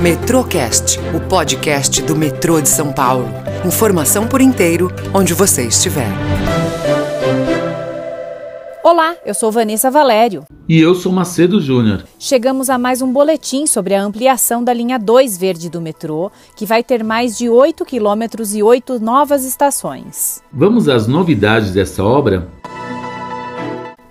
Metrocast, o podcast do metrô de São Paulo. Informação por inteiro, onde você estiver. Olá, eu sou Vanessa Valério. E eu sou Macedo Júnior. Chegamos a mais um boletim sobre a ampliação da linha 2 verde do metrô, que vai ter mais de 8 quilômetros e 8 novas estações. Vamos às novidades dessa obra?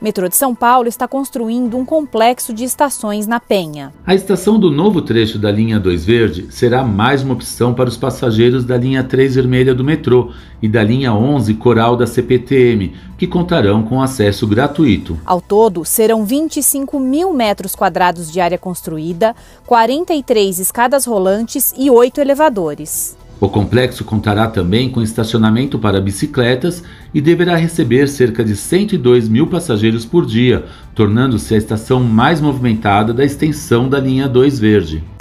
Metrô de São Paulo está construindo um complexo de estações na Penha. A estação do novo trecho da linha 2 Verde será mais uma opção para os passageiros da linha 3 Vermelha do metrô e da linha 11 Coral da CPTM, que contarão com acesso gratuito. Ao todo, serão 25 mil metros quadrados de área construída, 43 escadas rolantes e 8 elevadores. O complexo contará também com estacionamento para bicicletas e deverá receber cerca de 102 mil passageiros por dia, tornando-se a estação mais movimentada da extensão da linha 2 Verde.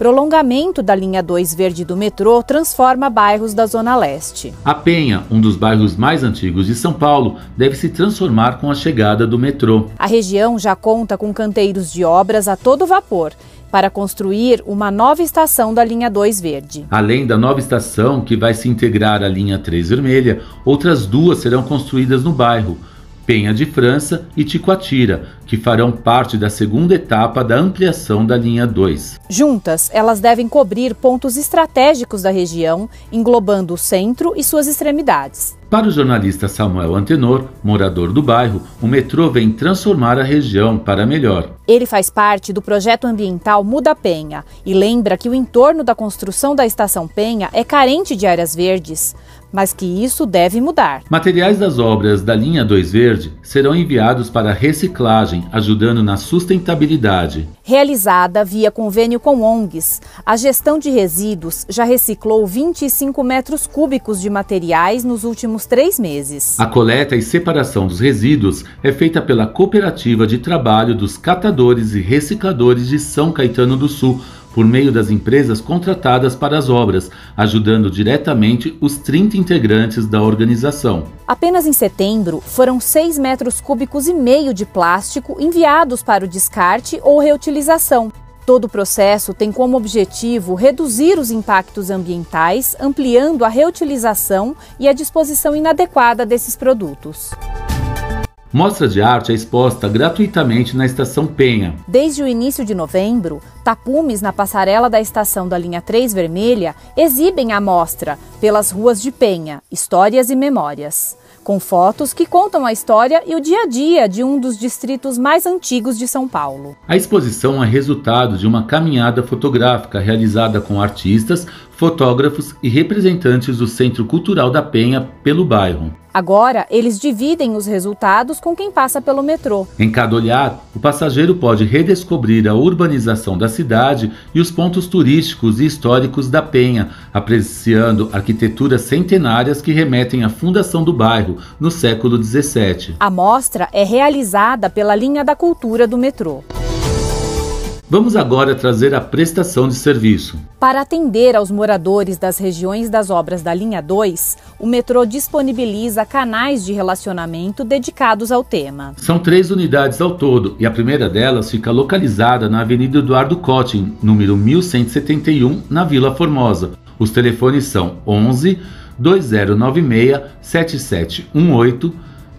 Prolongamento da linha 2 verde do metrô transforma bairros da Zona Leste. A Penha, um dos bairros mais antigos de São Paulo, deve se transformar com a chegada do metrô. A região já conta com canteiros de obras a todo vapor para construir uma nova estação da linha 2 verde. Além da nova estação, que vai se integrar à linha 3 vermelha, outras duas serão construídas no bairro. Penha de França e Ticoatira, que farão parte da segunda etapa da ampliação da linha 2. Juntas, elas devem cobrir pontos estratégicos da região, englobando o centro e suas extremidades. Para o jornalista Samuel Antenor, morador do bairro, o metrô vem transformar a região para melhor. Ele faz parte do projeto ambiental Muda Penha e lembra que o entorno da construção da estação Penha é carente de áreas verdes, mas que isso deve mudar. Materiais das obras da linha 2 Verde serão enviados para reciclagem, ajudando na sustentabilidade. Realizada via convênio com ONGs, a gestão de resíduos já reciclou 25 metros cúbicos de materiais nos últimos três meses. A coleta e separação dos resíduos é feita pela Cooperativa de Trabalho dos Catadores e Recicladores de São Caetano do Sul, por meio das empresas contratadas para as obras, ajudando diretamente os 30 integrantes da organização. Apenas em setembro, foram 6 metros cúbicos e meio de plástico enviados para o descarte ou reutilização. Todo o processo tem como objetivo reduzir os impactos ambientais, ampliando a reutilização e a disposição inadequada desses produtos. Mostra de arte é exposta gratuitamente na Estação Penha. Desde o início de novembro, tapumes na passarela da estação da linha 3 Vermelha exibem a mostra pelas ruas de Penha, Histórias e Memórias, com fotos que contam a história e o dia a dia de um dos distritos mais antigos de São Paulo. A exposição é resultado de uma caminhada fotográfica realizada com artistas, fotógrafos e representantes do Centro Cultural da Penha pelo bairro. Agora, eles dividem os resultados com quem passa pelo metrô. Em cada olhar, o passageiro pode redescobrir a urbanização da cidade e os pontos turísticos e históricos da Penha, apreciando arquiteturas centenárias que remetem à fundação do bairro no século XVII. A mostra é realizada pela linha da cultura do metrô. Vamos agora trazer a prestação de serviço. Para atender aos moradores das regiões das obras da linha 2, o metrô disponibiliza canais de relacionamento dedicados ao tema. São três unidades ao todo e a primeira delas fica localizada na Avenida Eduardo Cotting, número 1171, na Vila Formosa. Os telefones são 11 2096 7718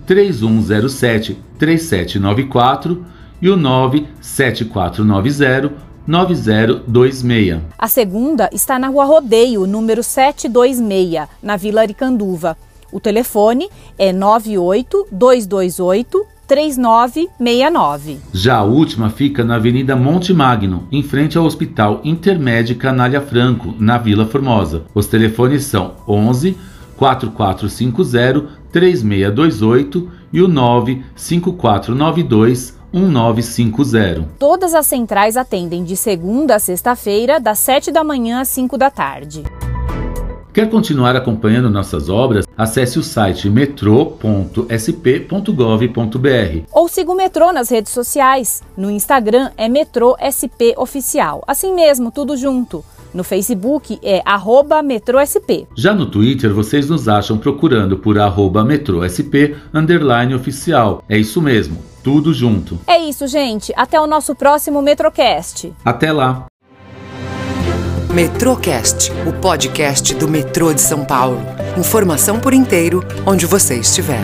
3107 3794 e o 97490 9026. A segunda está na Rua Rodeio, número 726, na Vila Aricanduva. O telefone é 98 228 3969. Já a última fica na Avenida Monte Magno, em frente ao Hospital Intermédio Canália Franco, na Vila Formosa. Os telefones são 11 4450 3628 e o 95492 1950. Todas as centrais atendem de segunda a sexta-feira, das 7 da manhã às 5 da tarde. Quer continuar acompanhando nossas obras? Acesse o site metrô.sp.gov.br. Ou siga o Metrô nas redes sociais. No Instagram é Metrô SP Oficial. Assim mesmo, tudo junto. No Facebook é arroba metrosp. Já no Twitter vocês nos acham procurando por arroba metrosp underline oficial. É isso mesmo. Tudo junto. É isso, gente. Até o nosso próximo Metrocast. Até lá. Metrocast, o podcast do metrô de São Paulo. Informação por inteiro, onde você estiver.